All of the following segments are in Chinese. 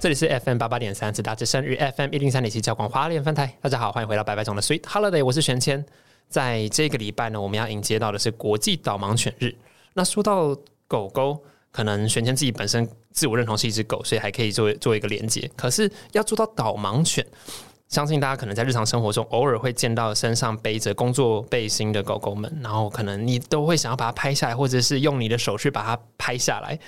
这里是 FM 八八点三，自大之声与 FM 一零三点七交广华联分台。大家好，欢迎回到白白总的 Sweet Holiday，我是玄谦。在这个礼拜呢，我们要迎接到的是国际导盲犬日。那说到狗狗，可能玄谦自己本身自我认同是一只狗，所以还可以做做一个连接。可是要做到导盲犬，相信大家可能在日常生活中偶尔会见到身上背着工作背心的狗狗们，然后可能你都会想要把它拍下来，或者是用你的手去把它拍下来。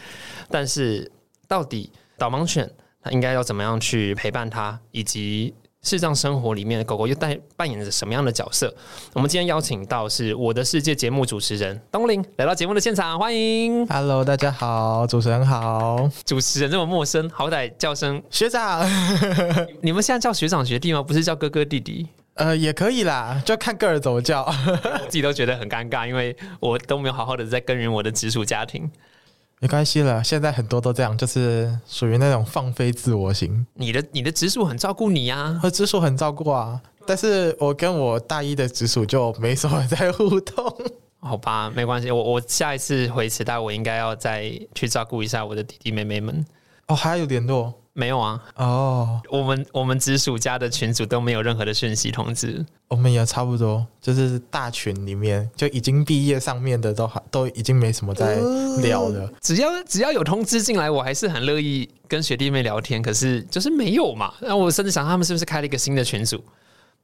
但是到底导盲犬它？应该要怎么样去陪伴它，以及视障生活里面的狗狗又带扮演着什么样的角色？我们今天邀请到是我的世界节目主持人东林来到节目的现场，欢迎。Hello，大家好，主持人好，主持人这么陌生，好歹叫声学长，你们现在叫学长学弟吗？不是叫哥哥弟弟？呃，也可以啦，就看个人怎么叫。自己都觉得很尴尬，因为我都没有好好的在耕耘我的直属家庭。没关系了，现在很多都这样，就是属于那种放飞自我型，你的你的直属很照顾你呀、和直属很照顾啊。但是我跟我大一的直属就没什么在互动。好吧，没关系，我我下一次回池大，我应该要再去照顾一下我的弟弟妹妹们。哦，还有联络没有啊，哦，我们我们直属家的群组都没有任何的讯息通知。我们也差不多，就是大群里面就已经毕业上面的都还都已经没什么在聊了。只要只要有通知进来，我还是很乐意跟学弟妹聊天。可是就是没有嘛，那我甚至想他们是不是开了一个新的群组？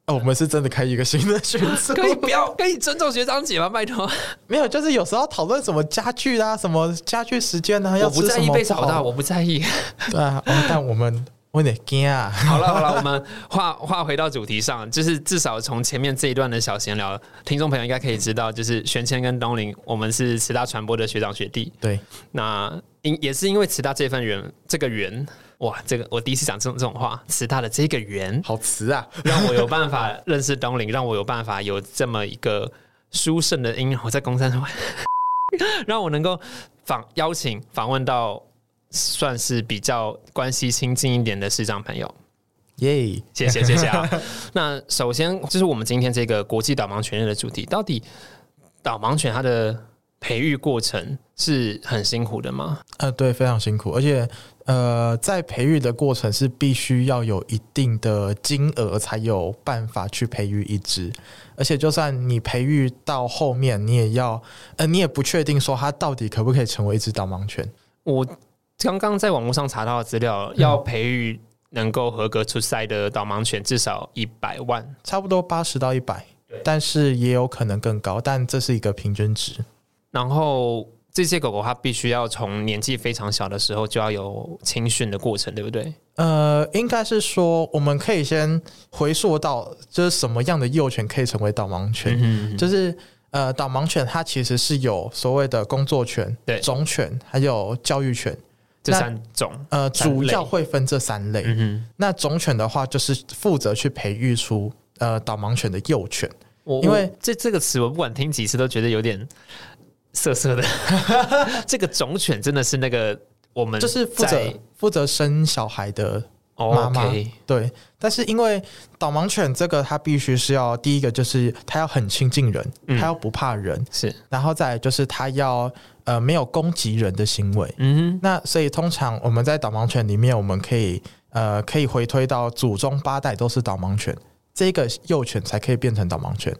哦，我们是真的开一个新的群组，可以不要可以尊重学长姐吗？拜托，没有，就是有时候讨论什么家具啊，什么家具时间啊，要我不在意被吵到，我不在意。对啊，哦、但我们我有点惊啊。好了好了，我们话话回到主题上，就是至少从前面这一段的小闲聊，听众朋友应该可以知道，就是玄谦跟东林，我们是慈大传播的学长学弟。对，那因也是因为慈大这份缘，这个缘，哇，这个我第一次讲这种这种话，慈大的这个缘，好慈啊！让我有办法认识东林，让我有办法有这么一个殊胜的因，我在公山上，让我能够访邀请访问到算是比较关系亲近一点的视障朋友。耶、谢谢谢谢啊！那首先就是我们今天这个国际导盲犬日的主题，到底导盲犬它的培育过程是很辛苦的吗？呃，对，非常辛苦，而且呃，在培育的过程是必须要有一定的金额才有办法去培育一只，而且就算你培育到后面，你也要呃，你也不确定说它到底可不可以成为一只导盲犬。我刚刚在网络上查到的资料，要培育能够合格出赛的导盲犬，至少一百万。差不多八十到一百，但是也有可能更高，但这是一个平均值。然后这些狗狗它必须要从年纪非常小的时候就要有青训的过程，对不对？呃，应该是说，我们可以先回溯到，就是什么样的幼犬可以成为导盲犬？嗯就是呃，导盲犬它其实是有所谓的工作犬、对种犬，还有教育犬。这三种。呃，主要会分这三类。嗯，那种犬的话，就是负责去培育出呃导盲犬的幼犬。我因为我这这个词，我不管听几次都觉得有点涩涩的。这个种犬真的是那个我们就是负责负责生小孩的哦妈妈对，但是因为导盲犬这个，它必须是要第一个就是它要很亲近人，嗯它要不怕人，是然后再来就是它要呃没有攻击人的行为。嗯那所以通常我们在导盲犬里面，我们可以呃可以回推到祖宗八代都是导盲犬，这个幼犬才可以变成导盲犬。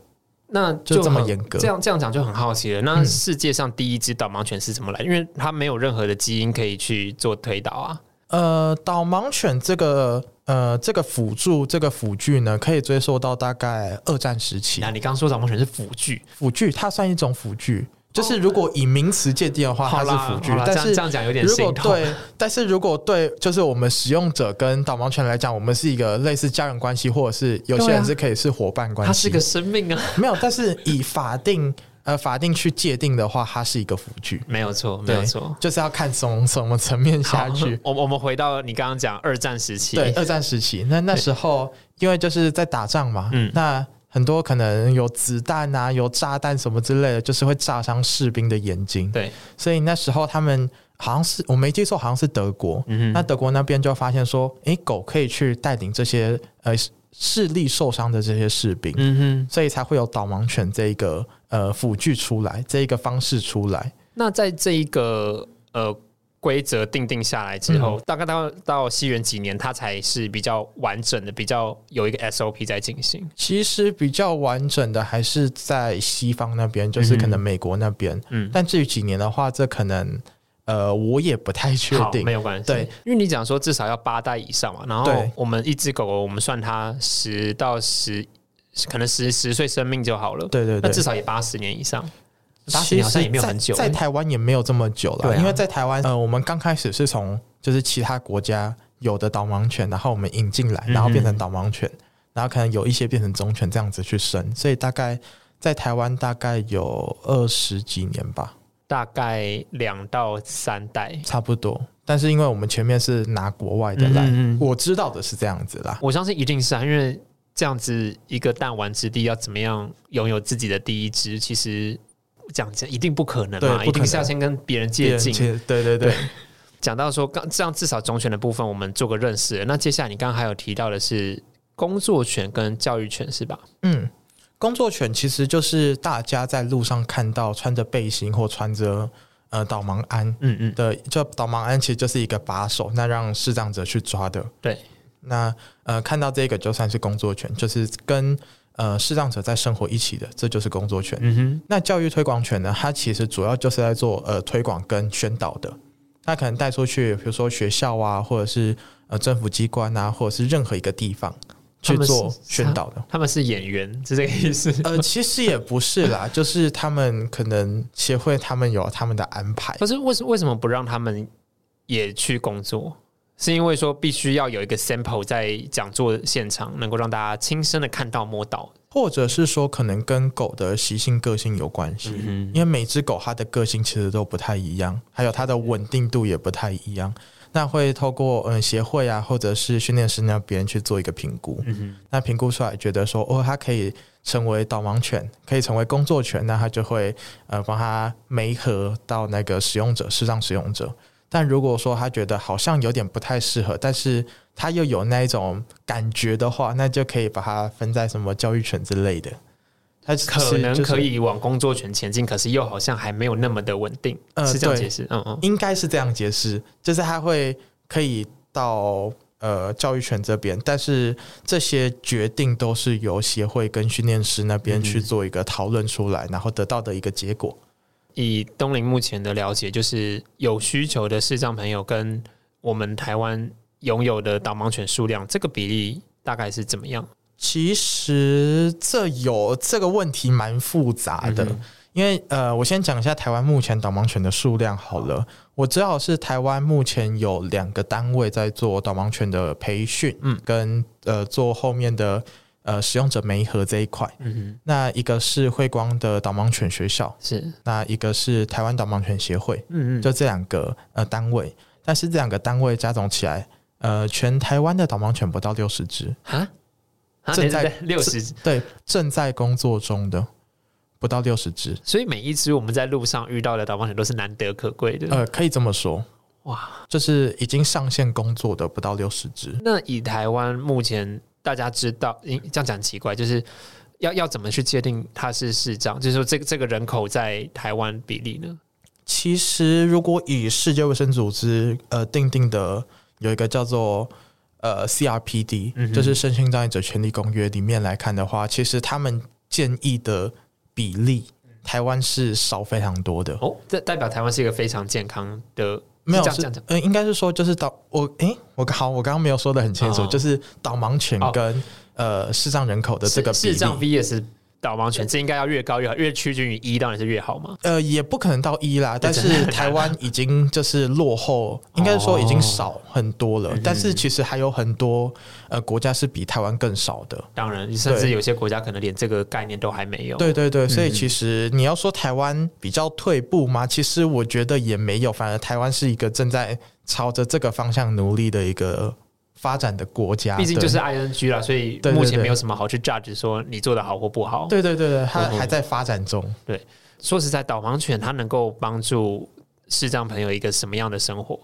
那就这么严格这样这样讲就很好奇了。那嗯世界上第一只导盲犬是怎么来？因为它没有任何的基因可以去做推导啊。呃，导盲犬这个呃这个辅助这个辅具呢，可以追溯到大概二战时期那。你刚刚说导盲犬是辅具，辅具它算一种辅具，就是如果以名词界定的话，它是辅具，但是这样讲有点如果。对，但是如果对，就是我们使用者跟导盲犬来讲，我们是一个类似家人关系，或者是有些人是可以是伙伴关系。它是个生命啊，没有，但是以法定呃法定去界定的话，它是一个辅具，没有错，没有错。就是要看从什么层面下去。我我们回到你刚刚讲二战时期，对，二战时期，那那时候因为就是在打仗嘛，嗯那很多可能有子弹啊、有炸弹什么之类的，就是会炸伤士兵的眼睛。对，所以那时候他们好像是我没记错，好像是德国。嗯哼那德国那边就发现说，诶，狗可以去带领这些呃视力受伤的这些士兵，嗯哼。所以才会有导盲犬这一个呃辅具出来，这一个方式出来。那在这一个呃规则定定下来之后，嗯大概到到西元几年，它才是比较完整的，比较有一个 SOP 在进行。其实比较完整的还是在西方那边，就是可能美国那边。嗯，但至于几年的话，这可能呃我也不太确，定没。有关系。对，因为你讲说至少要八代以上嘛，然后我们一只狗狗，我们算它十到十，可能十十岁生命就好了。对对对，那至少也八十年以上，八十其实年好像也没有很久。在，在台湾也没有这么久了，因为在台湾，呃，我们刚开始是从就是其他国家有的导盲犬，然后我们引进来，嗯然后变成导盲犬，然后可能有一些变成忠犬这样子去生，所以大概在台湾大概有二十几年吧，大概两到三代。差不多。但是因为我们前面是拿国外的来，嗯嗯嗯我知道的是这样子啦。我相信一定是啊，因为这样子一个弹丸之地要怎么样拥有自己的第一只，其实讲一定不可能嘛，一定是要先跟别人接近。切对对对，讲到说，刚这样至少种犬的部分我们做个认识。那接下来你刚刚还有提到的是工作犬跟教育权是吧？嗯，工作犬其实就是大家在路上看到穿着背心或穿着呃导盲鞍嗯嗯，的，就导盲鞍其实就是一个把手，那让视障者去抓的。对，那呃看到这个就算是工作犬，就是跟呃视障者在生活一起的，这就是工作权。嗯哼，那教育推广权呢，它其实主要就是在做呃推广跟宣导的。他可能带出去，比如说学校啊，或者是呃政府机关啊，或者是任何一个地方去做宣导的。他们是演员，是这个意思？呃，其实也不是啦，就是他们可能协会他们有他们的安排。可是为什为什么不让他们也去工作？是因为说必须要有一个 sample 在讲座现场，能够让大家亲身的看到摸到。或者是说，可能跟狗的习性、个性有关系，嗯因为每只狗它的个性其实都不太一样，还有它的稳定度也不太一样。那会透过嗯协会啊，或者是训练师那边去做一个评估。嗯那评估出来觉得说，哦，它可以成为导盲犬，可以成为工作犬，那它就会呃帮它媒合到那个使用者，视障使用者。但如果说他觉得好像有点不太适合，但是他又有那一种感觉的话，那就可以把它分在什么教育权之类的。他可能可以往工作犬前进，可是又好像还没有那么的稳定，呃是这样解释？嗯嗯，应该是这样解释，就是他会可以到呃教育权这边，但是这些决定都是由协会跟训练师那边去做一个讨论出来，然后得到的一个结果。以东林目前的了解，就是有需求的视障朋友跟我们台湾拥有的导盲犬数量，这个比例大概是怎么样？其实这有这个问题蛮复杂的，嗯因为呃，我先讲一下台湾目前导盲犬的数量好了。我知道是台湾目前有两个单位在做导盲犬的培训，嗯跟呃做后面的呃使用者媒合这一块。嗯那一个是慧光的导盲犬学校，是，那一个是台湾导盲犬协会，嗯嗯，就这两个呃单位。但是这两个单位加总起来，呃，全台湾的导盲犬不到六十只，啊，啊正在六十，对，正在工作中的不到六十只，所以每一只我们在路上遇到的导盲犬都是难得可贵的。呃，可以这么说，哇，就是已经上线工作的不到六十只。那以台湾目前大家知道，因这样讲很奇怪，就是要要怎么去界定他是市长？就是说这个这个人口在台湾比例呢？其实，如果以世界卫生组织呃定定的有一个叫做呃 CRPD，、嗯就是身心障碍者权利公约里面来看的话，其实他们建议的比例，台湾是少非常多的。哦，这代表台湾是一个非常健康的，没有是应该是说就是导我诶，我好，我刚刚没有说的很清楚，哦。就是导盲犬哦。跟、呃视障人口的这个比例。视障 VS 导盲犬，这应该要越高越好，越趋近于一当然是越好嘛。呃，也不可能到一啦，但是台湾已经就是落后，应该说已经少很多了。但是其实还有很多呃国家是比台湾更少的。当然，甚至有些国家可能连这个概念都还没有。对对对，所以其实你要说台湾比较退步吗？其实我觉得也没有，反而台湾是一个正在朝着这个方向努力的一个发展的国家。毕竟就是 ING 啦，所以目前没有什么好去 judge 说你做的好或不好。对对对对，它嗯还在发展中。对说实在，导盲犬它能够帮助视障朋友一个什么样的生活？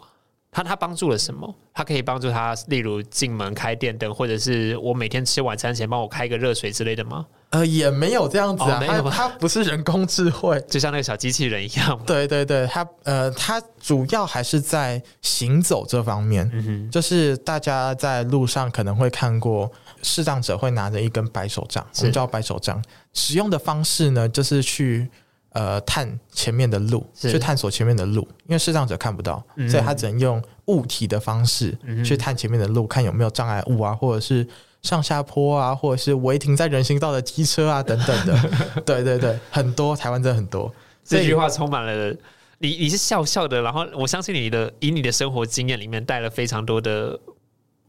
它它帮助了什么？它可以帮助他，例如进门开电灯，或者是我每天吃晚餐前帮我开个热水之类的吗？呃，也没有这样子啊，它它不是人工智慧。就像那个小机器人一样？对对对，它呃，它主要还是在行走这方面。嗯哼，就是大家在路上可能会看过视障者会拿着一根白手杖，是我们叫白手杖。使用的方式呢，就是去呃探前面的路，去探索前面的路，因为视障者看不到，嗯所以他只能用物体的方式嗯去探前面的路，看有没有障碍物啊，或者是上下坡啊，或者是违停在人行道的机车啊等等的。对对对，很多台湾真的很多。这句话充满了你你是笑笑的，然后我相信你的以你的生活经验里面带了非常多的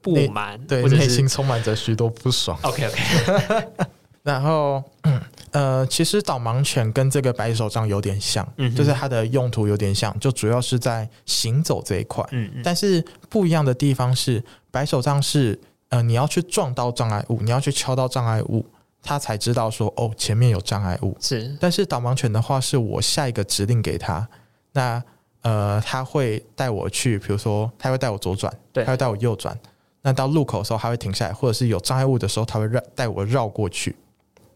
不满，对内心充满着许多不爽。OK OK，然后，嗯呃，其实导盲犬跟这个白手杖有点像，嗯就是它的用途有点像，就主要是在行走这一块。嗯嗯但是不一样的地方是，白手杖是呃你要去撞到障碍物，你要去敲到障碍物，他才知道说哦前面有障碍物。是但是导盲犬的话，是我下一个指令给它，那呃它会带我去，比如说它会带我左转，对它会带我右转。那到路口的时候，它会停下来，或者是有障碍物的时候，它会绕带我绕过去。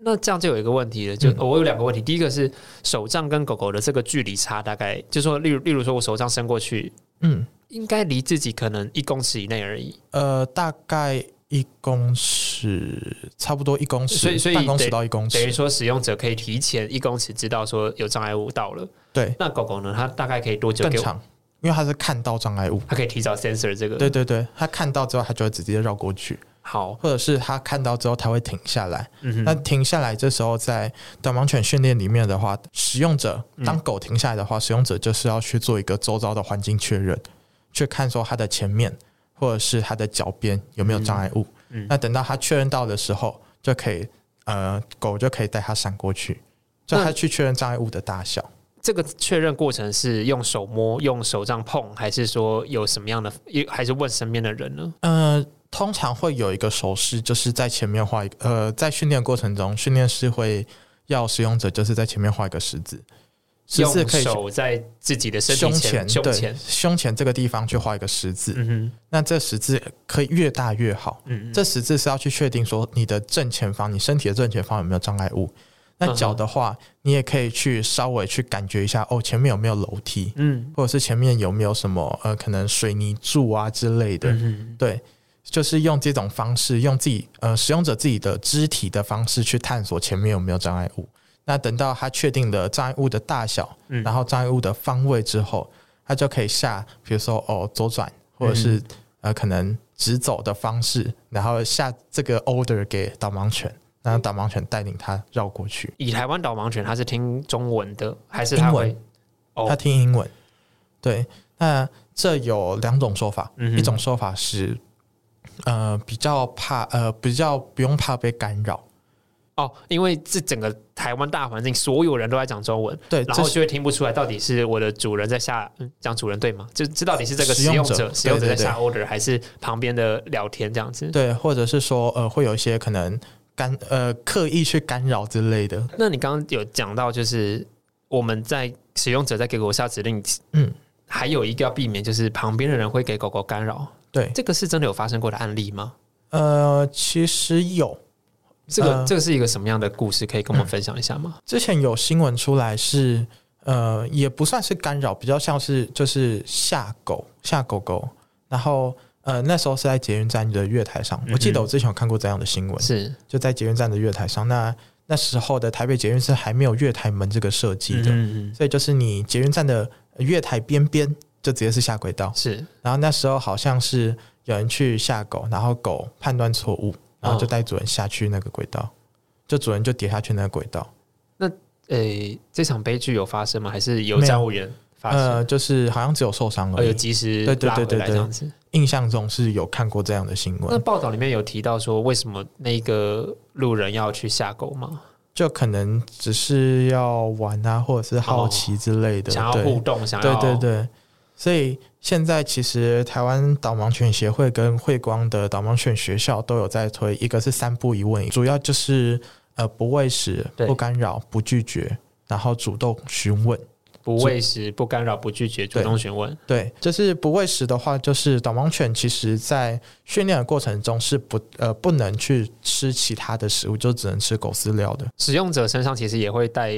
那这样就有一个问题了，就、嗯我有两个问题，第一个是手杖跟狗狗的这个距离差，大概就说，例如例如说我手杖伸过去，嗯，应该离自己可能一公尺以内而已，呃，大概一公尺，差不多一公尺，所以所以半公尺到一公尺，等于说使用者可以提前一公尺知道说有障碍物到了。对，那狗狗呢？它大概可以多久？更长，因为它是看到障碍物。它可以提早 sensor 这个。对对对，它看到之后，它就会直接绕过去，好，或者是它看到之后，它会停下来。嗯，那停下来，这时候在导盲犬训练里面的话，使用者嗯当狗停下来的话，使用者就是要去做一个周遭的环境确认，去看说它的前面或者是它的脚边有没有障碍物。嗯那等到它确认到的时候，就可以呃，狗就可以带它闪过去，就它去确认障碍物的大小。这个确认过程是用手摸、用手杖碰，还是说有什么样的？还是问身边的人呢？呃，通常会有一个手势，就是在前面画一个呃，在训练过程中，训练师会要使用者就是在前面画一个，十字用可以手在自己的身体胸前、胸前。胸前这个地方去画一个十字。嗯哼，那这十字可以越大越好。嗯嗯，这十字是要去确定说你的正前方，你身体的正前方有没有障碍物。那嗯脚的话，你也可以去稍微去感觉一下，哦，前面有没有楼梯，嗯或者是前面有没有什么呃，可能水泥柱啊之类的。嗯哼，对，就是用这种方式，用自己呃使用者自己的肢体的方式去探索前面有没有障碍物。那等到他确定了障碍物的大小，嗯然后障碍物的方位之后，他就可以下，比如说哦左转，或者是、呃可能直走的方式，然后下这个 order 给导盲犬，然后导盲犬带领他绕过去。以台湾导盲犬，它是听中文的，还是它会英文？哦他听英文。对，那这有两种说法，嗯一种说法是，呃，比较怕，呃，比较不用怕被干扰。哦，因为这整个台湾大环境，所有人都在讲中文，对，然后就会听不出来到底是我的主人在下，嗯，讲主人对吗？就知到底是这个使使用者使用者在下 order，还是旁边的聊天这样子？对，或者是说，呃，会有一些可能干，呃，刻意去干扰之类的。那你刚刚有讲到，就是我们在使用者在给狗下指令，嗯，还有一个要避免，就是旁边的人会给狗狗干扰。对，这个是真的有发生过的案例吗？呃，其实有，这个、呃这个是一个什么样的故事？可以跟我们分享一下吗？之前有新闻出来是，呃，也不算是干扰，比较像是就是吓狗吓狗狗，然后呃那时候是在捷运站的月台上，我记得我之前有看过这样的新闻，是就在捷运站的月台上。那那时候的台北捷运是还没有月台门这个设计的，嗯嗯所以就是你捷运站的月台边边就直接是下轨道。是然后那时候好像是有人去下狗，然后狗判断错误，然后就带主人下去那个轨道，就主人就跌下去那个轨道。那诶，这场悲剧有发生吗？还是有没有站务员发生？呃，就是好像只有受伤呃，有而已。及时对对对对对来这样子。印象中是有看过这样的新闻那闻，报道里面有提到说，为什么那个路人要去下狗吗？就可能只是要玩啊，或者是好奇之类的。想要互动，想要对要对对，所以现在其实台湾导盲犬协会跟慧光的导盲犬学校都有在推，一个是三不一问，主要就是呃不喂食、不干扰、不拒绝，然后主动询问。不喂食、不干扰、不拒绝，主动询问。对，就是不喂食的话，就是导盲犬其实在训练的过程中是不呃不能去吃其他的食物，就只能吃狗饲料的。使用者身上其实也会带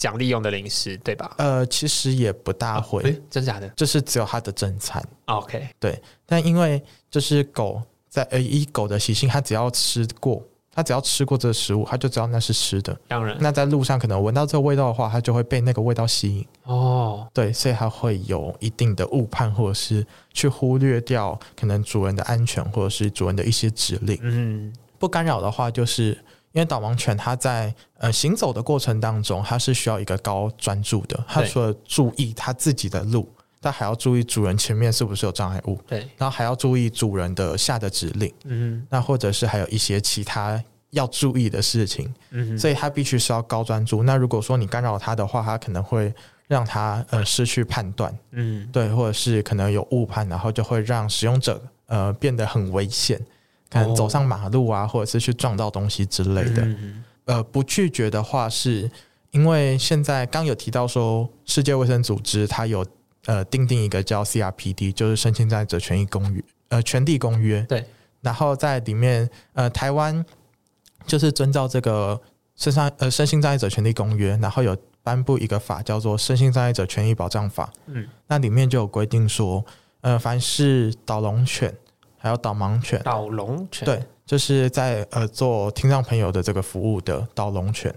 奖励用的零食，对吧？呃，其实也不大会，诶真假的就是只有它的正餐。？OK，对但因为就是狗在呃以狗的习性，它只要吃过，它只要吃过这个食物，它就知道那是吃的。当然那在路上可能闻到这个味道的话，它就会被那个味道吸引。哦，对，所以它会有一定的误判，或者是去忽略掉可能主人的安全，或者是主人的一些指令。嗯，不干扰的话，就是因为导盲犬它在呃行走的过程当中，它是需要一个高专注的。它除了注意它自己的路，它还要注意主人前面是不是有障碍物，对，然后还要注意主人的下的指令，嗯。那或者是还有一些其他要注意的事情，嗯，所以它必须是要高专注。那如果说你干扰它的话，它可能会让它呃失去判断，嗯，对，或者是可能有误判，然后就会让使用者呃变得很危险，可能走上马路啊，或者是去撞到东西之类的。嗯呃，不拒绝的话，是因为现在刚有提到说，世界卫生组织它有呃定定一个叫 CRPD，就是身心障碍者权益公约，呃，权利公约。对。然后在里面，呃，台湾就是遵照这个身上呃身心障碍者权利公约，然后有颁布一个法叫做《身心障碍者权益保障法》。嗯，那里面就有规定说，呃，凡是导龙犬还有导盲犬，导龙犬，对，就是在呃做听障朋友的这个服务的导聋犬。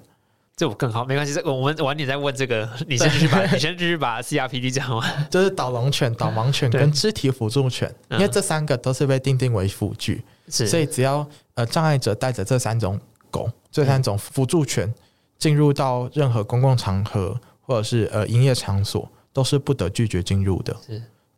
这我更好，没关系，这我们晚点再问这个，你先继续把，你先继续把 CRPD 讲完。就是导聋犬、导盲犬跟肢体辅助犬，因嗯为这三个都是被定定为辅具，是，所以只要呃障碍者带着这三种狗、这三种辅助犬进入到任何公共场合或者是呃营业场所，都是不得拒绝进入的。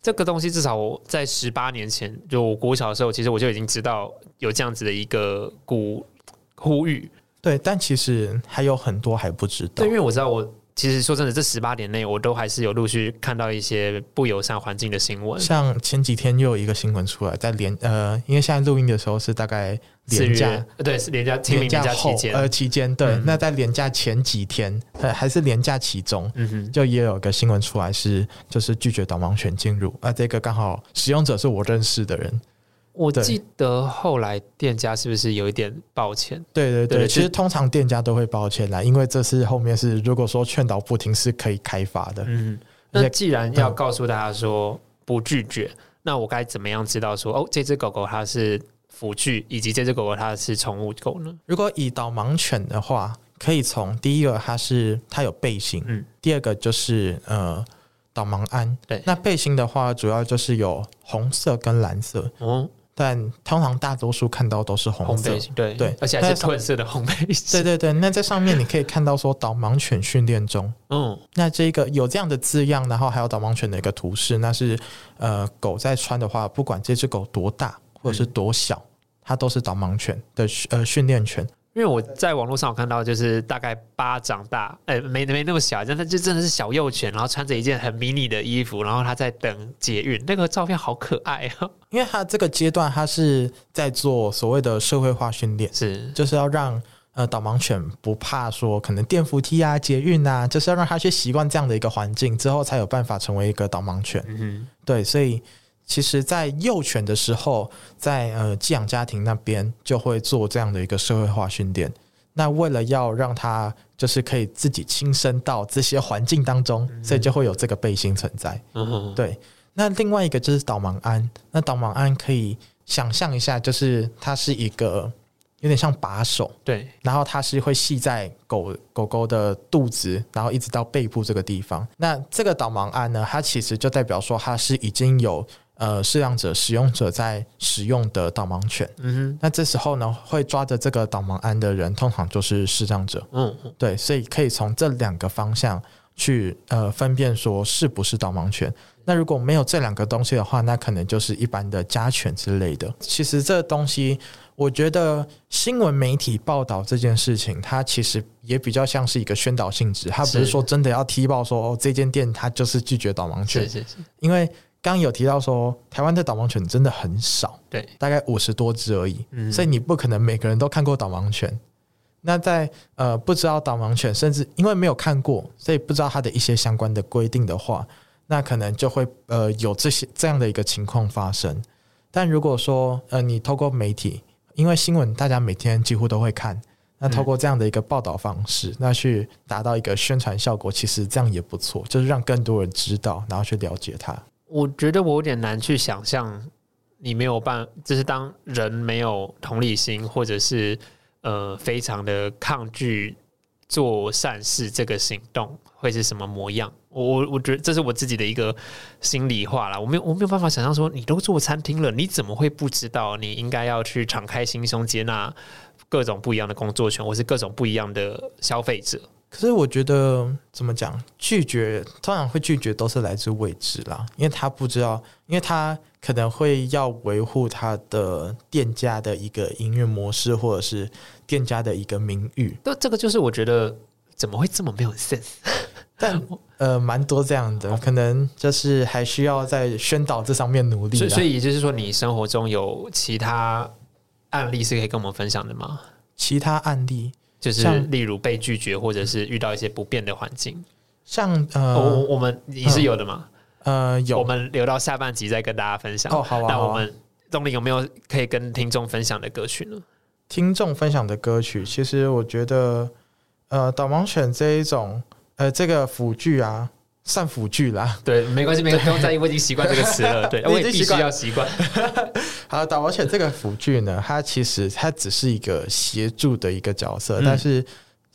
这个东西至少我在十八年前，就我国小的时候，其实我就已经知道有这样子的一个鼓呼吁。对，但其实还有很多还不知道对，因。为我知道我其实说真的，这十八年内我都还是有陆续看到一些不友善环境的新闻。像前几天又有一个新闻出来，在连呃，因为现在录音的时候是大概四连假对，是连假清明假期间，呃期间，对，嗯那在廉假前几天，呃还是廉假其中，嗯哼，就也有个新闻出来是，就是拒绝导盲犬进入，啊，这个刚好使用者是我认识的人，对我记得后来店家是不是有一点抱歉？对对对，对其实通常店家都会抱歉啦，因为这是后面是如果说劝导不听是可以开罚的，嗯，那既然要告诉大家说不拒绝，那我该怎么样知道说哦，这只狗狗它是辅具，以及这只狗狗它是宠物狗呢？如果以导盲犬的话，可以从第一个它是它有背心，嗯。第二个就是呃导盲鞍，对。那背心的话主要就是有红色跟蓝色，哦，但通常大多数看到都是红色。对对而且还是但褪色的红背对心，对对，那在上面你可以看到说导盲犬训练中，嗯，那这个有这样的字样，然后还有导盲犬的一个图示，那是呃狗在穿的话，不管这只狗多大或者是多小，它都是导盲犬的呃训练犬。因为我在网络上有看到，就是大概巴掌大，哎、没没那么小，但它就真的是小幼犬，然后穿着一件很迷你的衣服，然后他在等捷运，那个照片好可爱啊！因为他这个阶段，他是在做所谓的社会化训练，是，就是要让呃导盲犬不怕说可能电扶梯啊、捷运啊，就是要让它去习惯这样的一个环境之后，才有办法成为一个导盲犬。嗯，对，所以其实，在幼犬的时候，在呃寄养家庭那边就会做这样的一个社会化训练。那为了要让它就是可以自己亲身到这些环境当中，所以就会有这个背心存在。嗯，对，那另外一个就是导盲鞍。那导盲鞍可以想象一下，就是它是一个有点像把手，对，然后它是会系在狗狗狗的肚子，然后一直到背部这个地方。那这个导盲鞍呢，它其实就代表说它是已经有呃饲养者、使用者在使用的导盲犬。嗯哼那这时候呢，会抓着这个导盲鞍的人，通常就是视障者。哼，嗯，对，所以可以从这两个方向去呃分辨说是不是导盲犬。那如果没有这两个东西的话，那可能就是一般的家犬之类的。其实这东西，我觉得新闻媒体报道这件事情，它其实也比较像是一个宣导性质，它不是是说真的要踢爆说哦这间店它就是拒绝导盲犬是，是是，因为刚刚有提到说台湾的导盲犬真的很少，对，大概五十多只而已。嗯所以你不可能每个人都看过导盲犬。那在呃不知道导盲犬，甚至因为没有看过，所以不知道它的一些相关的规定的话，那可能就会呃有这些这样的一个情况发生。但如果说呃你透过媒体，因为新闻大家每天几乎都会看，那透过这样的一个报道方式，那去达到一个宣传效果，其实这样也不错，就是让更多人知道，然后去了解它。我觉得我有点难去想象，你没有办，就是当人没有同理心，或者是呃非常的抗拒做善事这个行动会是什么模样。我我我觉得这是我自己的一个心里话啦，我没有我没有办法想象说，你都做餐厅了，你怎么会不知道你应该要去敞开心胸接纳各种不一样的工作权，或是各种不一样的消费者？可是我觉得怎么讲，拒绝通常会拒绝都是来自未知啦，因为他不知道，因为他可能会要维护他的店家的一个营运模式，或者是店家的一个名誉。那这个就是我觉得怎么会这么没有 sense？但呃，蛮多这样的，可能就是还需要在宣导这上面努力啦。所以，所以也就是说，你生活中有其他案例是可以跟我们分享的吗？其他案例，就是例如被拒绝，或者是遇到一些不便的环境。像、呃、我我们你是有的吗？呃有我们留到下半集再跟大家分享。哦好啊那我们东林有没有可以跟听众分享的歌曲呢？听众分享的歌曲，其实我觉得呃导盲犬这一种呃这个辅具啊，算辅具啦。对，没关系，没关系，不用在意，我已经习惯这个词了。对，我也必须要习惯。好，导盲犬这个辅具呢，它其实它只是一个协助的一个角色，嗯但是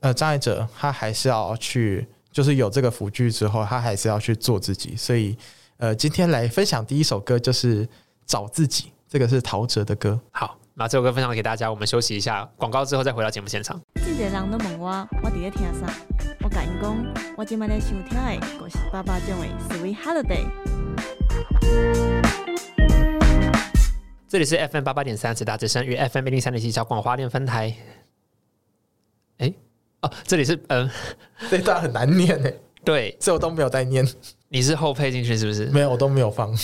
呃，障碍者他还是要去，就是有这个辅具之后，他还是要去做自己。所以呃，今天来分享第一首歌就是《找自己》，这个是陶喆的歌。好，那这首歌分享给大家，我们休息一下，广告之后再回到节目现场。人都问我，我伫咧听啥？我甲因讲，我即摆咧收听的，就是爸爸种的《Sweet Holiday》。这里是 FM 八八点三，直达之声与 FM 一零三点七小广花店分台。哎，哦，这里是嗯、呃 这一段很难念诶，对，这我都没有在念，你是后配进去是不是？没有，我都没有放。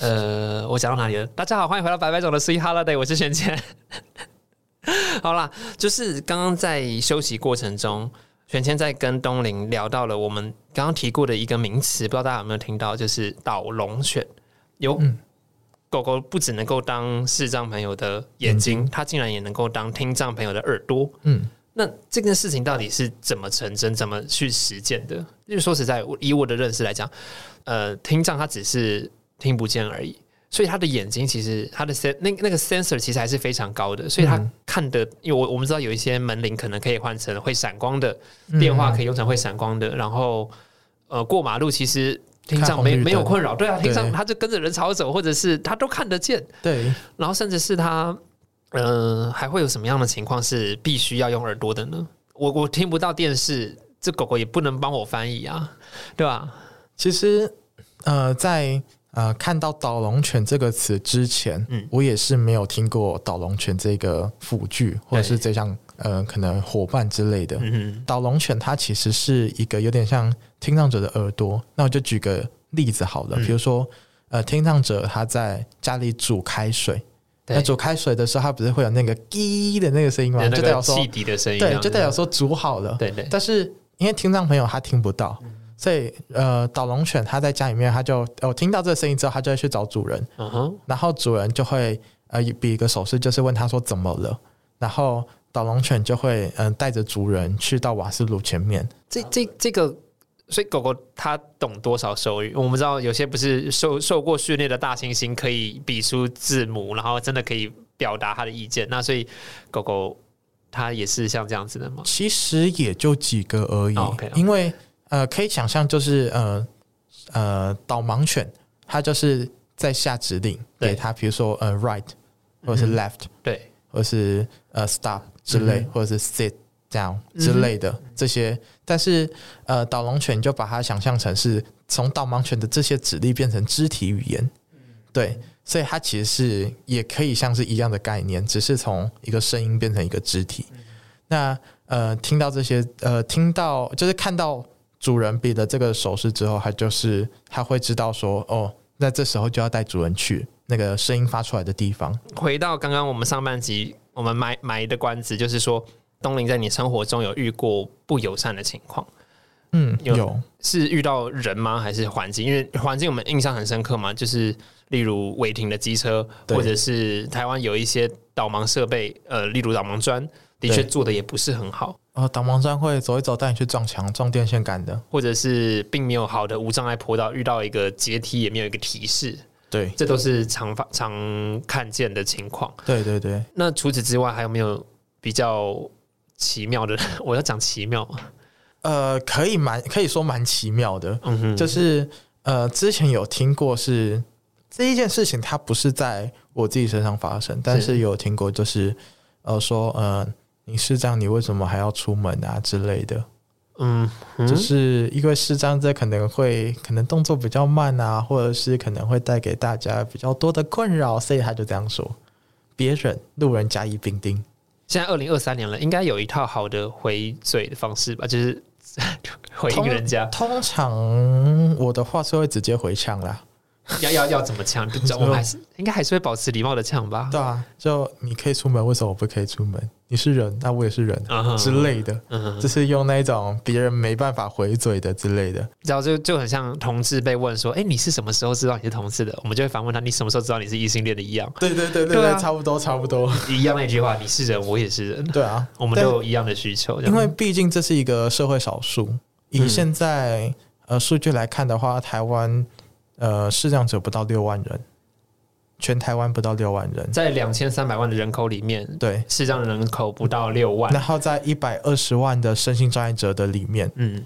呃，我讲到哪里了？大家好，欢迎回到白白总的 Sweet Holiday，我是玄谦。好啦，就是刚刚在休息过程中，玄谦在跟东林聊到了我们刚刚提过的一个名词，不知道大家有没有听到，就是导龙犬。有、嗯狗狗不只能够当视障朋友的眼睛，眼它竟然也能够当听障朋友的耳朵。嗯，那这件事情到底是怎么成真、怎么去实践的？因为说实在，我以我的认识来讲，呃，听障它只是听不见而已，所以他的眼睛其实他的 sen 那那个 sensor 其实还是非常高的，所以他嗯看的，因为我我们知道有一些门铃可能可以换成会闪光的，嗯电话可以用成会闪光的，然后呃过马路其实。听障没没有困扰，对啊，听障对他就跟着人潮走，或者是他都看得见，对，然后甚至是他，呃，还会有什么样的情况是必须要用耳朵的呢？我我听不到电视，这狗狗也不能帮我翻译啊，对吧？其实呃，在呃看到导龙犬这个词之前，嗯我也是没有听过导龙犬这个辅具或者是这项呃可能伙伴之类的。嗯导龙犬它其实是一个有点像听障者的耳朵。那我就举个例子好了，嗯比如说呃，听障者他在家里煮开水，那煮开水的时候，它不是会有那个滴的那个声音吗？那个就代表说汽笛的声音，对，就代表说煮好了。对对，但是因为听障朋友他听不到，所以呃，导龙犬它在家里面，它就我、听到这个声音之后，它就会去找主人，嗯哼，然后主人就会呃比一个手势，就是问他说怎么了，然后导龙犬就会嗯、呃带着主人去到瓦斯炉前面，这这这个。所以狗狗它懂多少手语？我们知道有些不是受受过训练的大猩猩可以比出字母，然后真的可以表达它的意见。那所以狗狗它也是像这样子的吗？其实也就几个而已，因为呃可以想象就是呃呃导盲犬它就是在下指令对。给他，比如说呃 right 或者是嗯 left，、对，或者是呃 stop 之类，嗯或者是 sit down 之类的、这些。但是呃，导盲犬就把它想象成是从导盲犬的这些指令变成肢体语言，对，所以它其实是也可以像是一样的概念，只是从一个声音变成一个肢体。那呃，听到这些呃，听到就是看到主人比的这个手势之后，他就是他会知道说哦，那这时候就要带主人去那个声音发出来的地方。回到刚刚我们上半集我们埋埋的关子，就是说东林在你生活中有遇过不友善的情况，嗯，有有是遇到人吗？还是环境？因为环境我们印象很深刻嘛，就是例如违停的机车，或者是台湾有一些导盲设备，呃，例如导盲砖，的确做的也不是很好，啊，导盲杖会走一走带你去撞墙、撞电线杆的。或者是并没有好的无障碍坡道，遇到一个阶梯也没有一个提示，对，这都是常发常看见的情况。对对对，那除此之外，还有没有比较奇妙的？我要讲奇妙。吗，呃，可以蛮可以说蛮奇妙的，嗯哼，就是呃，之前有听过是这一件事情，它不是在我自己身上发生，但是。有听过，就是呃说呃，你视障，你为什么还要出门啊之类的？嗯哼，就是因为视障这可能会可能动作比较慢啊，或者是可能会带给大家比较多的困扰，所以他就这样说。别人，路人甲乙丙丁。现在二零二三年了，应该有一套好的回嘴的方式吧，就是 回应人家通常我的话是会直接回呛啦，要要要怎么呛，就 我们还是应该还是会保持礼貌的呛吧。对啊，就你可以出门，为什么我不可以出门？你是人，那我也是人、嗯哼之类的，嗯哼，就是用那种别人没办法回嘴的之类的。然后就就很像同志被问说：“哎、你是什么时候知道你是同志的？”我们就会反问他：“你什么时候知道你是异性恋的？”一样对对对对对，对啊差不多差不多。一样那句话：“你是人，我也是人，对啊，我们都有一样的需求。”因为毕竟这是一个社会少数，以嗯现在、呃数据来看的话，台湾呃视障者不到六万人，全台湾不到六万人。在两千三百万的人口里面，对，视障人口不到六万然。后在一百二十万的身心障碍者的里面，嗯，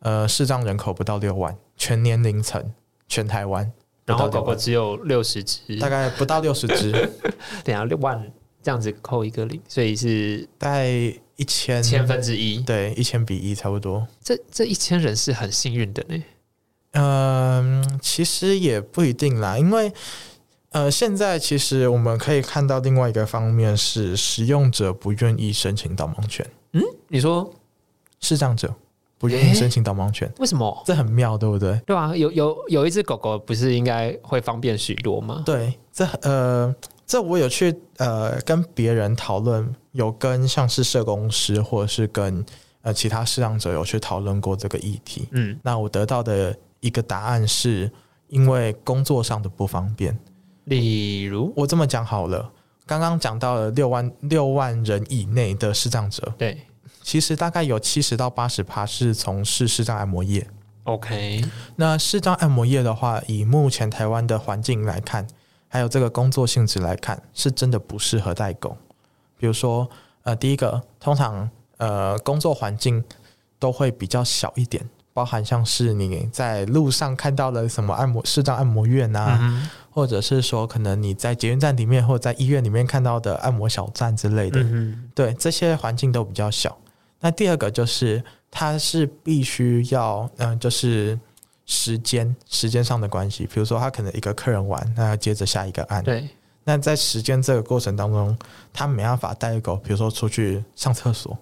呃，视障人口不到六万，全年龄层，全台湾然后狗狗只有六十只，大概不到六十只，等下六万这样子扣一个零，所以是大概一千千分之一。对一千比一差不多。这这一千人是很幸运的呢。嗯，其实也不一定啦，因为呃，现在其实我们可以看到另外一个方面是，使用者不愿意申请导盲犬，嗯你说视障者不愿意申请导盲犬，为什么？这很妙，对不对？对啊，有有有一只狗狗不是应该会方便许多吗？对，这呃，这我有去呃跟别人讨论，有跟像是社工师或者是跟呃其他视障者有去讨论过这个议题。嗯，那我得到的一个答案是，因为工作上的不方便。例如，我这么讲好了，刚刚讲到了六万六万人以内的视障者，对。其实大概有七十到八十趴是从事视障按摩业。，OK，那视障按摩业的话，以目前台湾的环境来看，还有这个工作性质来看，是真的不适合代工。比如说，呃，第一个，通常呃工作环境都会比较小一点，包含像是你在路上看到了什么按摩视障按摩院啊，嗯或者是说可能你在捷运站里面或者在医院里面看到的按摩小站之类的，嗯对，这些环境都比较小。那第二个就是它是必须要，嗯、就是时间时间上的关系，比如说他可能一个客人完，那要接着下一个案。对，那在时间这个过程当中，他没办法带狗，比如说出去上厕所，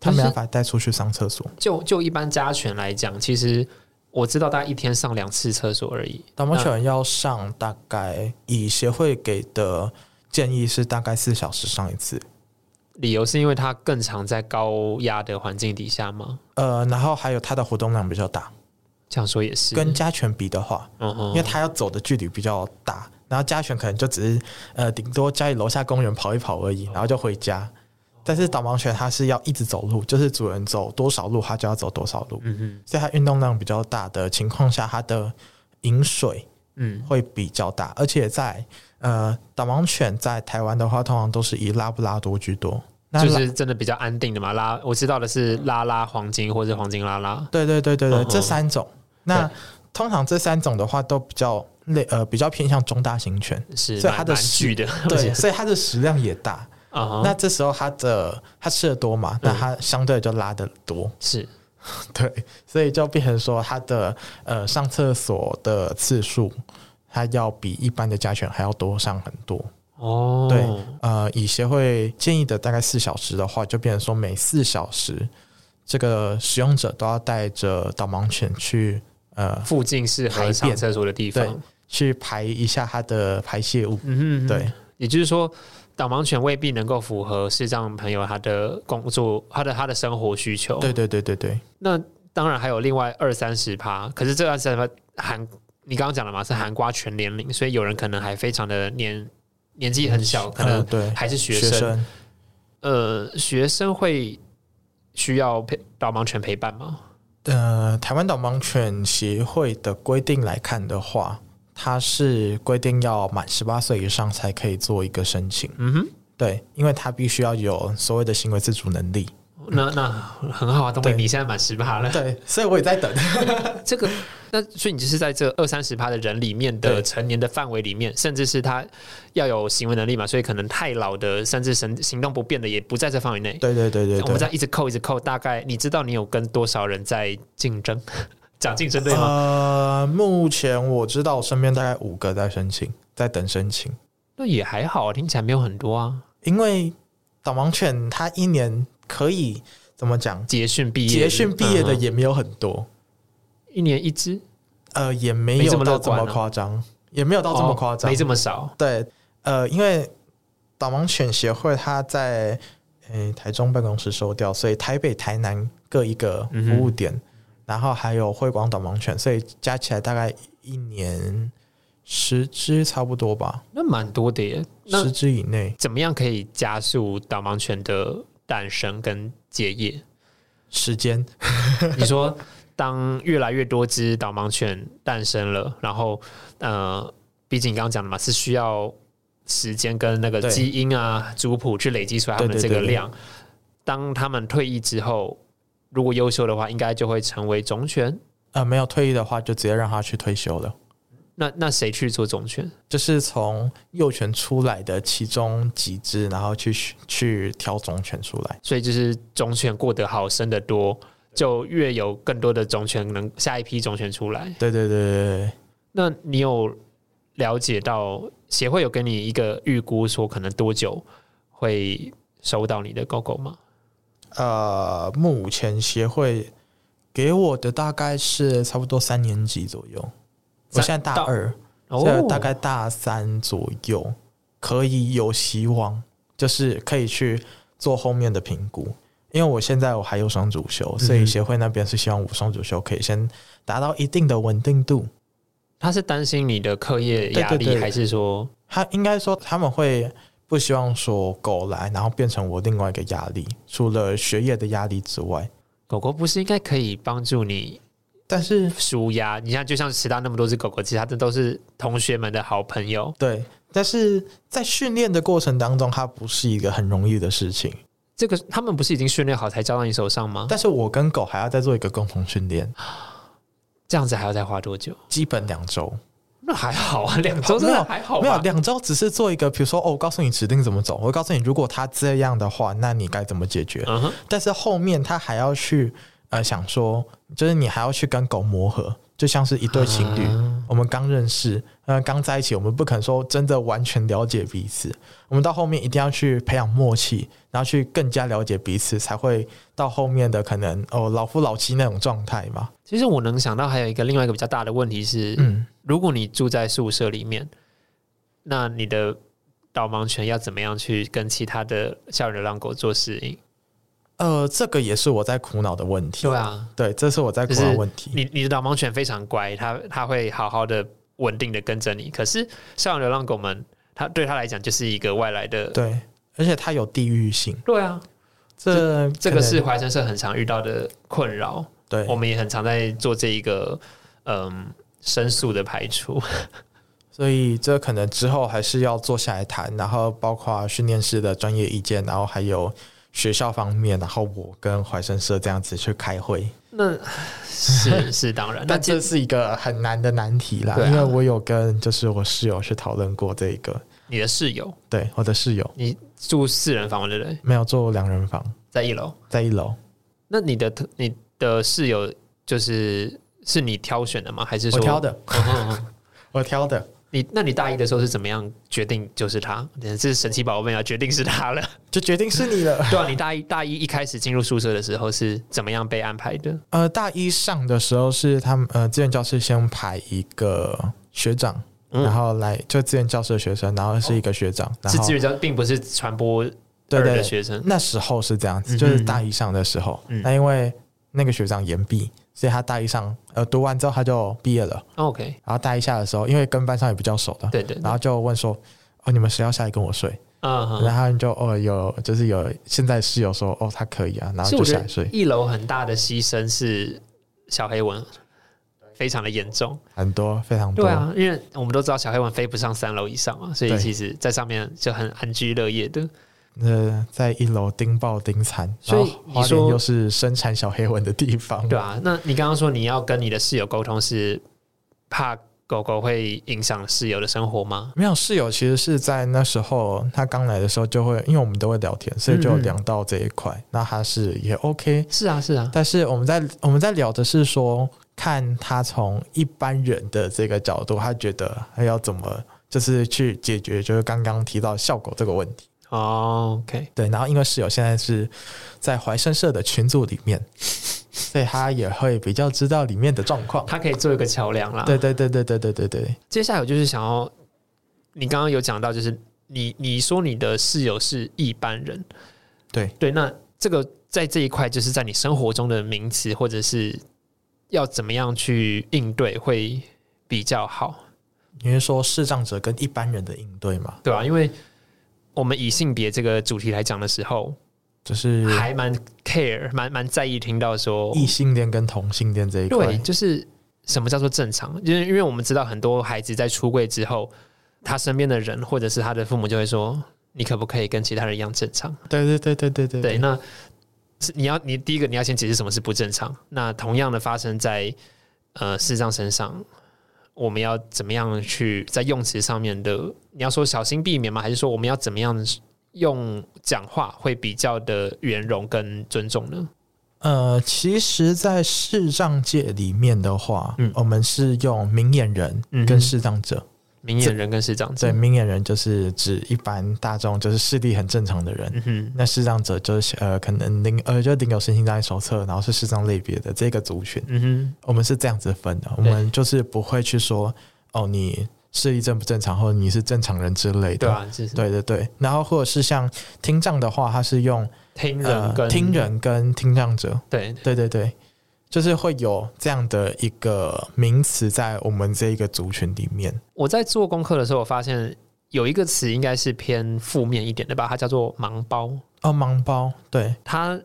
他没办法带出去上厕所。就就一般家犬来讲，其实我知道大概一天上两次厕所而已。导盲犬要上大概以协会给的建议是大概四小时上一次。理由是因为它更常在高压的环境底下吗？呃，然后还有它的活动量比较大，这样说也是，跟家犬比的话，嗯嗯因为它要走的距离比较大，然后家犬可能就只是呃顶多家里楼下公园跑一跑而已，然后就回家。但是导盲犬它是要一直走路，就是主人走多少路，它就要走多少路，嗯嗯，所以它运动量比较大的情况下，它的饮水嗯，会比较大，而且在呃导盲犬在台湾的话，通常都是以拉布拉多居多。那就是真的比较安定的嘛。拉我知道的是拉拉黄金或者黄金拉拉，对对对对对，这三种。那通常这三种的话都比较类呃比较偏向中大型犬，是所以它的蛮蛮巨的，对，所以它的食量也大。啊哈，那这时候它的它吃的多嘛，那它相对就拉的多，是。对，所以就变成说它的呃上厕所的次数，它要比一般的家犬还要多上很多。哦，对，呃，以协会建议的大概四小时的话，就变成说每四小时，这个使用者都要带着导盲犬去呃附近是合排便。上厕所的地对方，去排一下它的排泄物。嗯哼，对，也就是说，导盲犬未必能够符合视障朋友他的工作、他的他的生活需求。对对对对对，那当然还有另外二三十趴，可是这二三十趴含你刚刚讲了嘛，是含瓜全年龄，所以有人可能还非常的年年纪很小，可能还是学生。学生呃，学生会需要陪导盲犬陪伴吗？呃，台湾导盲犬协会的规定来看的话，它是规定要满十八岁以上才可以做一个申请。嗯哼，对，因为它必须要有所谓的行为自主能力。那那很好啊，东北你现在满十八了，对，所以我也在等。这个，那所以你就是在这二三十趴的人里面的成年的范围里面，甚至是他要有行为能力嘛，所以可能太老的，甚至行行动不便的，也不在这范围内。对对对对对。我们这样一直扣一直扣，大概你知道你有跟多少人在竞争？讲竞争对吗？呃，目前我知道我身边大概五个在申请，在等申请。那也还好，听起来没有很多啊。因为导盲犬它一年可以怎么讲？结训毕业，结训毕业的嗯也没有很多，一年一只，呃，也没有到这么夸张，也没有到这么夸张，哦没这么少。对，呃，因为导盲犬协会它在诶、台中办公室收掉，所以台北、台南各一个服务点，然后还有惠广导盲犬，所以加起来大概一年十只差不多吧，那蛮多的耶。那十只以内。怎么样可以加速导盲犬的诞生跟结业？时间你说，当越来越多只导盲犬诞生了，然后呃，毕竟你刚刚讲的嘛，是需要时间跟那个基因啊、族谱去累积出来它们对对对对这个量。当他们退役之后，如果优秀的话，应该就会成为种犬。呃没有退役的话，就直接让他去退休了。那那谁去做种犬？就是从幼犬出来的其中几只，然后去去挑种犬出来。所以就是种犬过得好，生得多，就越有更多的种犬能下一批种犬出来。对对对对对，那你有了解到协会有给你一个预估，说可能多久会收到你的狗狗吗？呃，目前协会给我的大概是差不多三年级左右。我现在大到二，哦现在大概大三左右，可以有希望，就是可以去做后面的评估。因为我现在我还有双主修，所以协会那边是希望我双主修可以先达到一定的稳定度。他是担心你的课业压力，还是说他应该说他们会不希望说狗来，然后变成我另外一个压力，除了学业的压力之外。狗狗不是应该可以帮助你但是舒压？你看，就像其他那么多只狗狗，其他的都是同学们的好朋友。对，但是在训练的过程当中，它不是一个很容易的事情。这个他们不是已经训练好才交到你手上吗？但是我跟狗还要再做一个共同训练，这样子还要再花多久？基本两周。那还好啊，两周真的还好没有两周，只是做一个，比如说哦，我告诉你指定怎么走，我会告诉你，如果他这样的话，那你该怎么解决？嗯，但是后面他还要去呃想说，就是你还要去跟狗磨合，就像是一对情侣，啊我们刚认识，呃，刚在一起，我们不可能说真的完全了解彼此，我们到后面一定要去培养默契，然后去更加了解彼此，才会到后面的可能哦老夫老妻那种状态嘛。其实我能想到还有一个另外一个比较大的问题是，嗯，如果你住在宿舍里面，那你的导盲犬要怎么样去跟其他的校园流浪狗做适应？呃，这个也是我在苦恼的问题。对啊，对，这是我在苦恼的问题。你你的导盲犬非常乖，它它会好好的稳定的跟着你。可是校园流浪狗们，它对它来讲就是一个外来的。对，而且它有地域性，对啊，这这个是怀生社很常遇到的困扰。对我们也很常在做这一个嗯申诉的排除。所以这可能之后还是要坐下来谈，然后包括训练师的专业意见，然后还有学校方面，然后我跟怀生社这样子去开会。那是 是当然，那但这这是一个很难的难题啦，啊因为我有跟就是我室友去讨论过这一个，你的室友，对我的室友你住四人房吗？对不对？没有住两人房，在一楼。在一楼，那你的你的室友就是是你挑选的吗？还是说我挑？的，我挑的，你那你大一的时候是怎么样决定就是他？这是神奇宝贝啊，决定是他了。就决定是你了。对啊，你大一大一一开始进入宿舍的时候是怎么样被安排的？呃，大一上的时候是他们呃，志愿教室先排一个学长，嗯然后来就志愿教室的学生，然后是一个学长，然是志愿教，并不是传播对对的学生。那时候是这样子，嗯就是大一上的时候，嗯那因为那个学长延毕，所以他大一上呃读完之后他就毕业了，OK，然后大一下的时候，因为跟班上也比较熟的，对对，对然后就问说。哦，你们谁要下来跟我睡？嗯哼，然后他们就哦有，就是有现在室友说哦他可以啊，然后就下来睡，一楼很大的牺牲是小黑蚊，非常的严重。很多非常多。对啊，因为我们都知道小黑蚊飞不上三楼以上嘛，所以其实在上面就很安居乐业的。呃，在一楼盯爆盯惨，所以花莲又是生产小黑蚊的地方，对啊，那你刚刚说你要跟你的室友沟通，是怕狗狗会影响室友的生活吗？没有室友其实是在那时候他刚来的时候就会，因为我们都会聊天，所以就聊到这一块。那他是也 OK，是啊，是啊，但是我们在我们在聊的是说，看他从一般人的这个角度，他觉得他要怎么就是去解决，就是刚刚提到效果这个问题。哦，OK，对，然后因为室友现在是在怀生社的群组里面，所以他也会比较知道里面的状况。他可以做一个桥梁啦。对对对对对对对对，接下来我就是想要，你刚刚有讲到，就是你你说你的室友是一般人，对对，那这个在这一块，就是在你生活中的名词，或者是要怎么样去应对会比较好，你是说视障者跟一般人的应对嘛？对啊、因为我们以性别这个主题来讲的时候，就是还蛮 care，蛮蛮在意听到说异性恋跟同性恋这一块对，，就是什么叫做正常？因为因为我们知道很多孩子在出柜之后，他身边的人或者是他的父母就会说：“你可不可以跟其他人一样正常对对对对对？”对对，那是你要你第一个你要先解释什么是不正常。那同样的发生在呃视障身上，我们要怎么样去在用词上面的？你要说小心避免吗？还是说我们要怎么样用讲话会比较的圆融跟尊重呢？呃，其实，在视障界里面的话，嗯我们是用明眼人跟视障者。明眼人跟视障者对，，明眼人就是指一般大众，就是视力很正常的人。嗯哼，那视障者就是呃，可能领呃，就领有身心障碍手册，然后是视障类别的这个族群，嗯哼。我们是这样子分的。我们就是不会去说哦，你视力正不正常，或者你是正常人之类的。对啊，就是对对对，然后或者是像听障的话，它是用听呃人跟、听，人跟听障者，对，对对对，就是会有这样的一个名词在我们这一个族群里面。我在做功课的时候，我发现有一个词应该是偏负面一点的吧，它叫做盲包。哦，盲包，对，它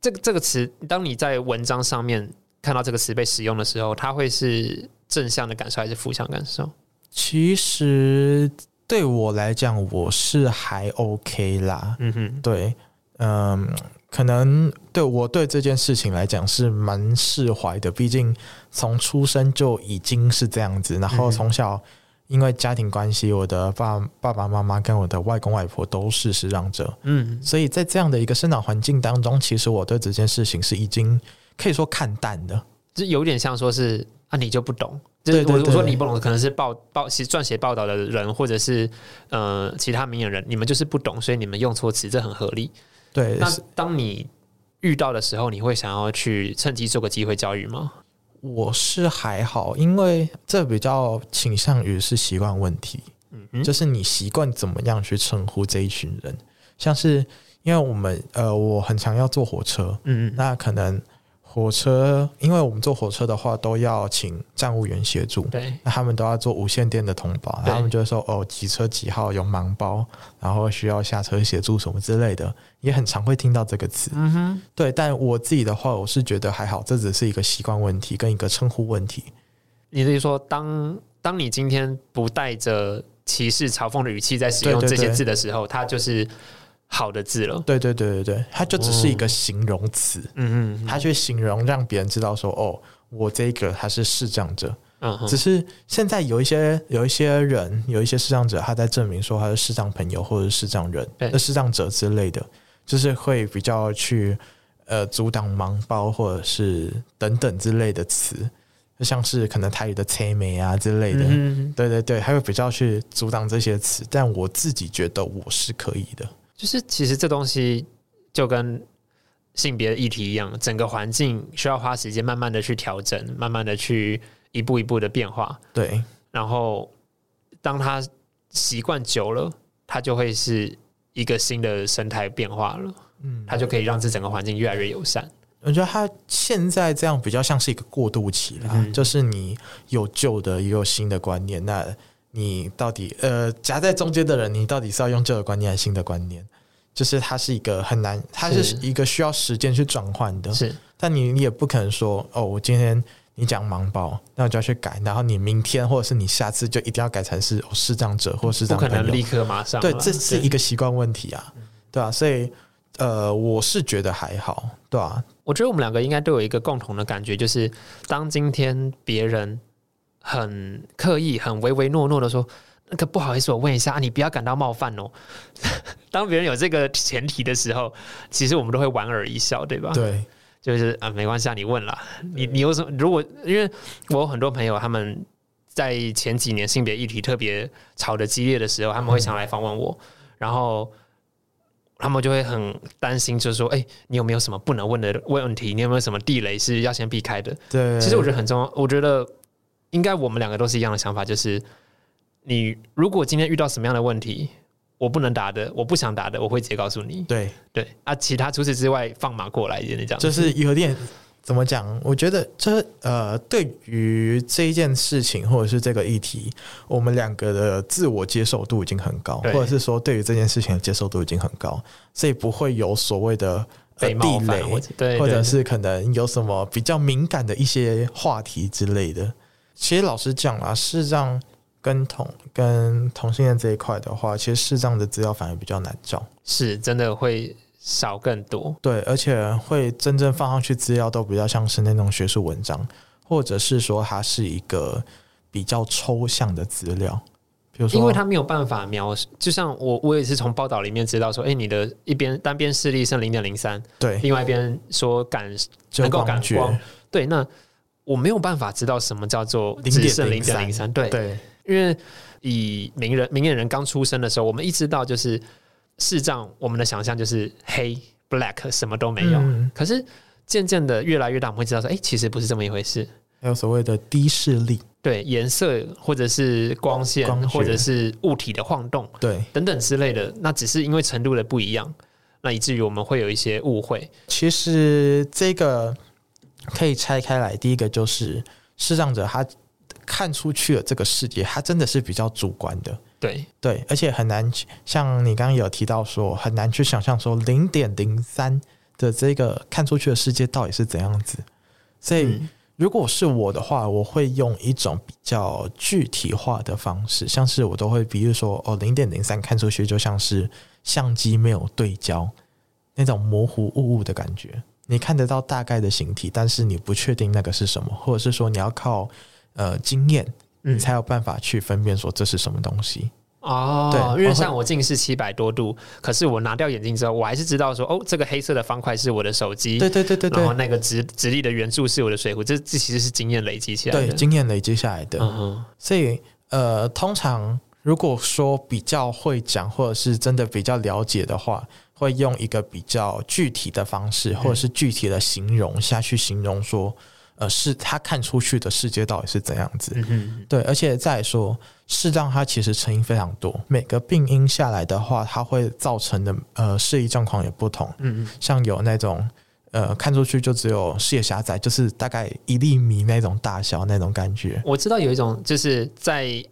这个这个词，当你在文章上面看到这个词被使用的时候，它会是正向的感受还是负向感受？其实对我来讲，我是还 OK 啦。嗯哼，对，嗯，可能对我对这件事情来讲是蛮释怀的，毕竟从出生就已经是这样子，然后从小因为家庭关系，我的爸爸爸妈妈跟我的外公外婆都是视障者，嗯，所以在这样的一个生长环境当中，其实我对这件事情是已经可以说看淡的。就有点像说是啊，你就不懂。就是我我说你不懂，可能是报报其实撰写报道的人，或者是呃其他明眼人，你们就是不懂，所以你们用错词，这很合理。对，那是当你遇到的时候，你会想要去趁机做个机会教育吗？我是还好，因为这比较倾向于是习惯问题。嗯哼，就是你习惯怎么样去称呼这一群人，像是因为我们呃，我很常要坐火车，嗯嗯，那可能火车，因为我们坐火车的话都要请站务员协助，对，那他们都要做无线电的通报，然后他们就会说哦，几车几号有盲包，然后需要下车协助什么之类的，也很常会听到这个词。嗯哼，对，但我自己的话，我是觉得还好，这只是一个习惯问题跟一个称呼问题。你是说当当你今天不带着歧视、嘲讽的语气在使用这些字的时候，它就是好的字了。对对对对对，它就只是一个形容词，嗯嗯它去形容让别人知道说，哦，我这个他是视障者。嗯哼只是现在有一些有一些人，有一些视障者，他在证明说他是视障朋友或者是视障人、视障者之类的，就是会比较去呃阻挡盲包或者是等等之类的词，就像是可能台语的“催美”啊之类的。嗯，对对对，还会比较去阻挡这些词，但我自己觉得我是可以的。就是其实这东西就跟性别议题一样，整个环境需要花时间慢慢的去调整，慢慢的去一步一步的变化。对然后当他习惯久了，他就会是一个新的生态变化了，嗯，他就可以让这整个环境越来越友善。我觉得他现在这样比较像是一个过渡期啦，嗯就是你有旧的，也有新的观念，那你到底呃夹在中间的人，你到底是要用旧的观念还是新的观念？就是它是一个很难，它是是一个需要时间去转换的。是，但你你也不可能说哦，我今天你讲盲包，那我就要去改，然后你明天或者是你下次就一定要改成是哦视障者或视不。可能立刻马上。对，这是一个习惯问题啊，对啊，所以呃，我是觉得还好，对啊，我觉得我们两个应该都有一个共同的感觉，就是当今天别人很刻意、很唯唯诺诺的说：“那个不好意思，我问一下，啊、你不要感到冒犯哦。”当别人有这个前提的时候，其实我们都会莞尔一笑，对吧？，对，就是啊，没关系啊，你问啦，你你有什么？如果因为我有很多朋友，他们在前几年性别议题特别吵得激烈的时候，他们会想来访问我，然后。他们就会很担心，就是说，哎、你有没有什么不能问的问题？你有没有什么地雷是要先避开的？对，其实我觉得很重要。我觉得应该我们两个都是一样的想法，就是你如果今天遇到什么样的问题，我不能答的，我不想答的，我会直接告诉你。对，对啊，其他除此之外放马过来一点点这样。就是有点怎么讲？我觉得这呃，对于这一件事情或者是这个议题，我们两个的自我接受度已经很高，或者是说对于这件事情的接受度已经很高，所以不会有所谓的。呃被冒地雷或者对或者是可能有什么比较敏感的一些话题之类的。其实老实讲啊，视障跟同跟同性恋这一块的话，其实视障的资料反而比较难找。是真的会少更多。对，而且会真正放上去资料都比较像是那种学术文章，或者是说它是一个比较抽象的资料，比如说，因为他没有办法描述，就像我，我也是从报道里面知道说，哎、你的一边单边视力剩零点零三，对另外一边说感就能够感光，对，那我没有办法知道什么叫做只剩零点零三，对，对。因为以名人明眼人刚出生的时候，我们一知道就是视障，我们的想象就是黑 black 什么都没有，嗯。可是渐渐的越来越大，我们会知道说，哎、其实不是这么一回事。还有所谓的低视力，对颜色，或者是光线，光或者是物体的晃动对，等等之类的，那只是因为程度的不一样，那以至于我们会有一些误会。其实这个可以拆开来，第一个就是视障者他看出去的这个世界，他真的是比较主观的。对，对，而且很难，像你刚刚有提到说，很难去想象说零点零三的这个看出去的世界到底是怎样子。所以，嗯如果是我的话，我会用一种比较具体化的方式，像是我都会，比如说，哦，零点零三看出去就像是相机没有对焦那种模糊雾雾的感觉。你看得到大概的形体，但是你不确定那个是什么，或者是说你要靠呃经验，嗯你才有办法去分辨说这是什么东西。哦，对因为像我近视七百多度，可是我拿掉眼镜之后，我还是知道说，哦，这个黑色的方块是我的手机，对对对对对然后那个直直立的圆柱是我的水壶，这这其实是经验累积起来对，经验累积下来的。嗯哼，所以呃，通常如果说比较会讲，或者是真的比较了解的话，会用一个比较具体的方式，或者是具体的形容下去形容说，呃，是他看出去的世界到底是怎样子。嗯哼，对，而且再说，视障它其实成因非常多，每个病因下来的话，它会造成的呃视力状况也不同。嗯嗯像有那种呃看出去就只有视野狭窄，就是大概一粒米那种大小那种感觉。我知道有一种就是在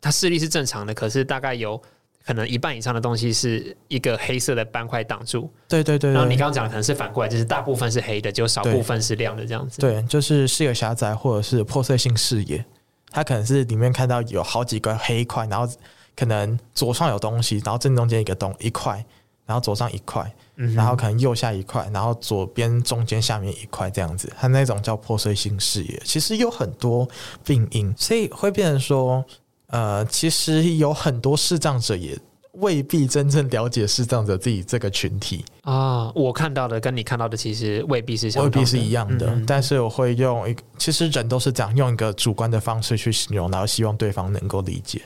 他视力是正常的，可是大概有可能一半以上的东西是一个黑色的斑块挡住，对对对对，然后你刚刚讲的可能是反过来，就是大部分是黑的，只有少部分是亮的这样子。对，就是视野狭窄或者是破碎性视野，它可能是里面看到有好几个黑块，然后可能左上有东西，然后正中间一个洞一块，然后左上一块，嗯然后可能右下一块，然后左边、中间、下面一块这样子，它那种叫破碎性视野。其实有很多病因，所以会变成说，呃，其实有很多视障者也未必真正了解视障者自己这个群体，啊，我看到的跟你看到的其实未必是相同未必是一样的。嗯但是我会用一个，其实人都是这样，用一个主观的方式去形容，然后希望对方能够理解，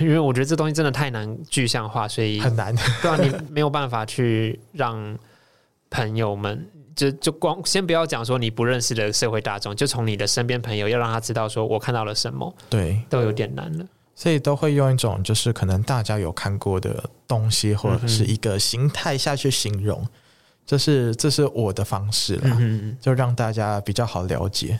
因为我觉得这东西真的太难具象化，所以很难。对啊，你 没有办法去让朋友们。就就光先不要讲说你不认识的社会大众，就从你的身边朋友要让他知道说我看到了什么，对，都有点难了。所以都会用一种就是可能大家有看过的东西，或者是一个形态下去形容，这是这是我的方式啦，嗯就让大家比较好了解。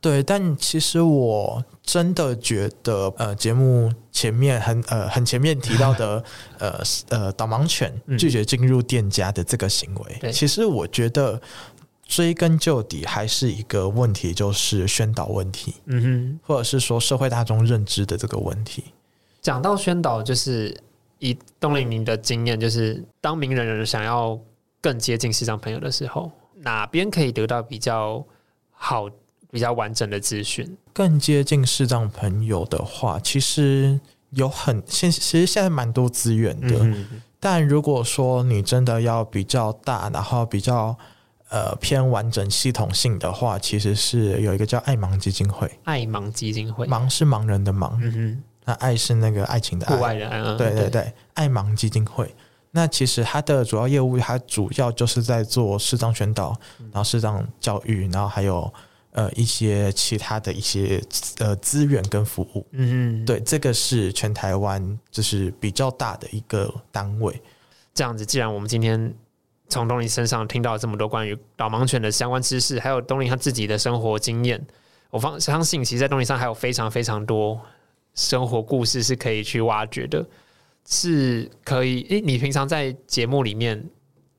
对，但其实我真的觉得，呃，节目前面很呃很前面提到的，呃呃导盲犬嗯。拒绝进入店家的这个行为，对。其实我觉得追根究底还是一个问题，就是宣导问题，嗯哼，或者是说社会大众认知的这个问题。讲到宣导，就是以东林您的经验，就是当名人人想要更接近市场朋友的时候，哪边可以得到比较好、比较完整的资讯？更接近视障朋友的话，其实有很现其实现在蛮多资源的。嗯但如果说你真的要比较大，然后比较呃偏完整系统性的话，其实是有一个叫爱盲基金会，爱盲基金会，盲是盲人的盲，嗯那爱是那个爱情的爱，户爱外，人，嗯对对对，爱盲基金会。那其实它的主要业务，它主要就是在做视障宣导，然后视障教育，然后还有呃一些其他的一些呃资源跟服务。嗯嗯，对，这个是全台湾就是比较大的一个单位。这样子，既然我们今天从东林身上听到这么多关于导盲犬的相关知识，还有东林他自己的生活经验，我方相信，其实，在东林上还有非常非常多生活故事是可以去挖掘的，是可以。诶，你平常在节目里面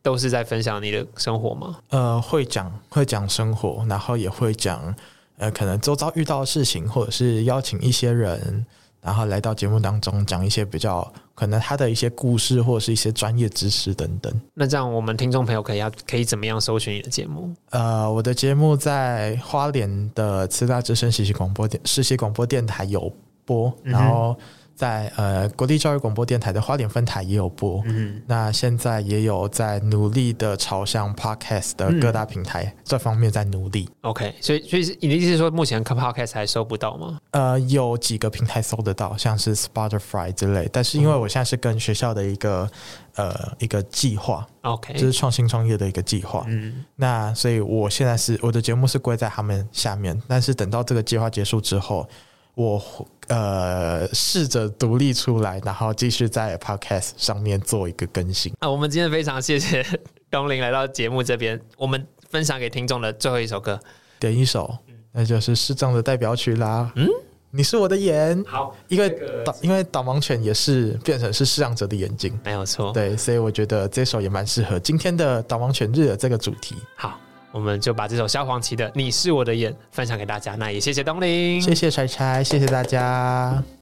都是在分享你的生活吗？呃，会讲会讲生活，然后也会讲呃可能周遭遇到的事情，或者是邀请一些人，然后来到节目当中讲一些比较可能他的一些故事，或者是一些专业知识等等。那这样，我们听众朋友可以要可以怎么样搜寻你的节目？呃，我的节目在花莲的慈大之声实习广播电实习广播电台有播，然后在呃国立教育广播电台的花莲分台也有播。嗯，那现在也有在努力的朝向 podcast 的各大平台、这方面在努力。OK，所以所以你的意思是说，目前 Podcast 还收不到吗？呃，有几个平台搜得到，像是 Spotify 之类，但是因为我现在是跟学校的一个呃一个计划，OK，就是创新创业的一个计划。嗯那所以我现在是我的节目是归在他们下面，但是等到这个计划结束之后，我呃试着独立出来，然后继续在 Podcast 上面做一个更新。啊，我们今天非常谢谢 东林来到节目这边，我们分享给听众的最后一首歌。点一首，那就是视障的代表曲啦。嗯，你是我的眼，好，因为这个导因为导盲犬也是变成是视障者的眼睛。没有错。对，所以我觉得这首也蛮适合今天的导盲犬日的这个主题。好，我们就把这首萧煌奇的《你是我的眼》分享给大家。那也谢谢东林，谢谢柴柴，谢谢大家。